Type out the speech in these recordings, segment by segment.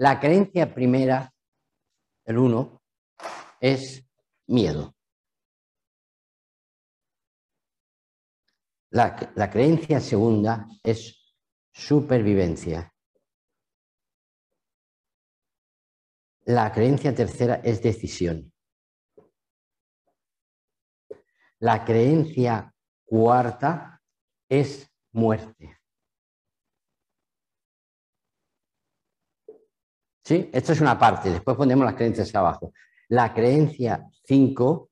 La creencia primera, el uno, es miedo. La, creencia segunda es supervivencia. La creencia tercera es decisión. La creencia cuarta es muerte. ¿Sí? Esto es una parte, después ponemos las creencias abajo. La creencia 5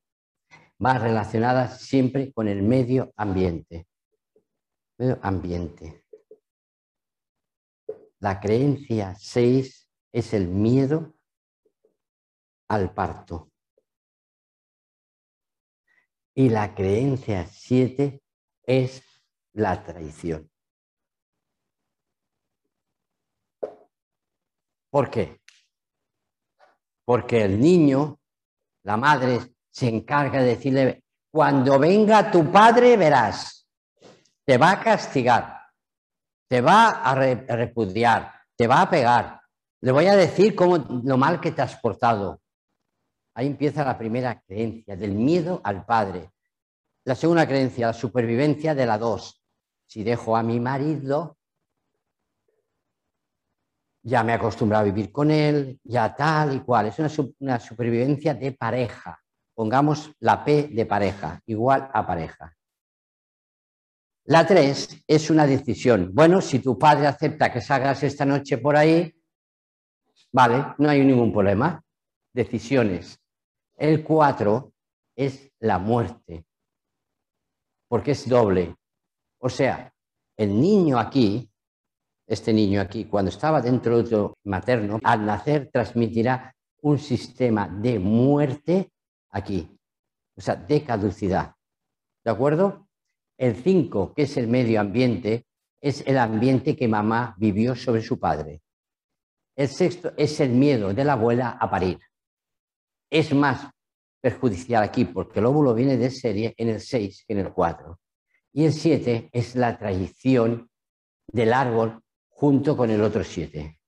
va relacionada siempre con el medio ambiente. Medio ambiente. La creencia 6 es el miedo al parto. Y la creencia 7 es la traición. ¿Por qué? Porque el niño, la madre, se encarga de decirle, cuando venga tu padre verás, te va a castigar, te va a repudiar, te va a pegar, le voy a decir cómo, lo mal que te has portado. Ahí empieza la primera creencia, del miedo al padre. La segunda creencia, la supervivencia de la dos. Si dejo a mi marido, ya me he acostumbrado a vivir con él, ya tal y cual. Es una, una supervivencia de pareja. Pongamos la P de pareja, igual a pareja. La tres es una decisión. Bueno, si tu padre acepta que salgas esta noche por ahí, vale, no hay ningún problema. Decisiones. El cuatro es la muerte, porque es doble. O sea, el niño aquí este niño aquí, cuando estaba dentro de otro materno, al nacer transmitirá un sistema de muerte aquí, o sea, de caducidad. ¿De acuerdo? El 5, que es el medio ambiente, es el ambiente que mamá vivió sobre su padre. El sexto es el miedo de la abuela a parir. Es más perjudicial aquí porque el óvulo viene de serie en el 6 que en el 4. Y el 7 es la traición del árbol junto con el otro siete.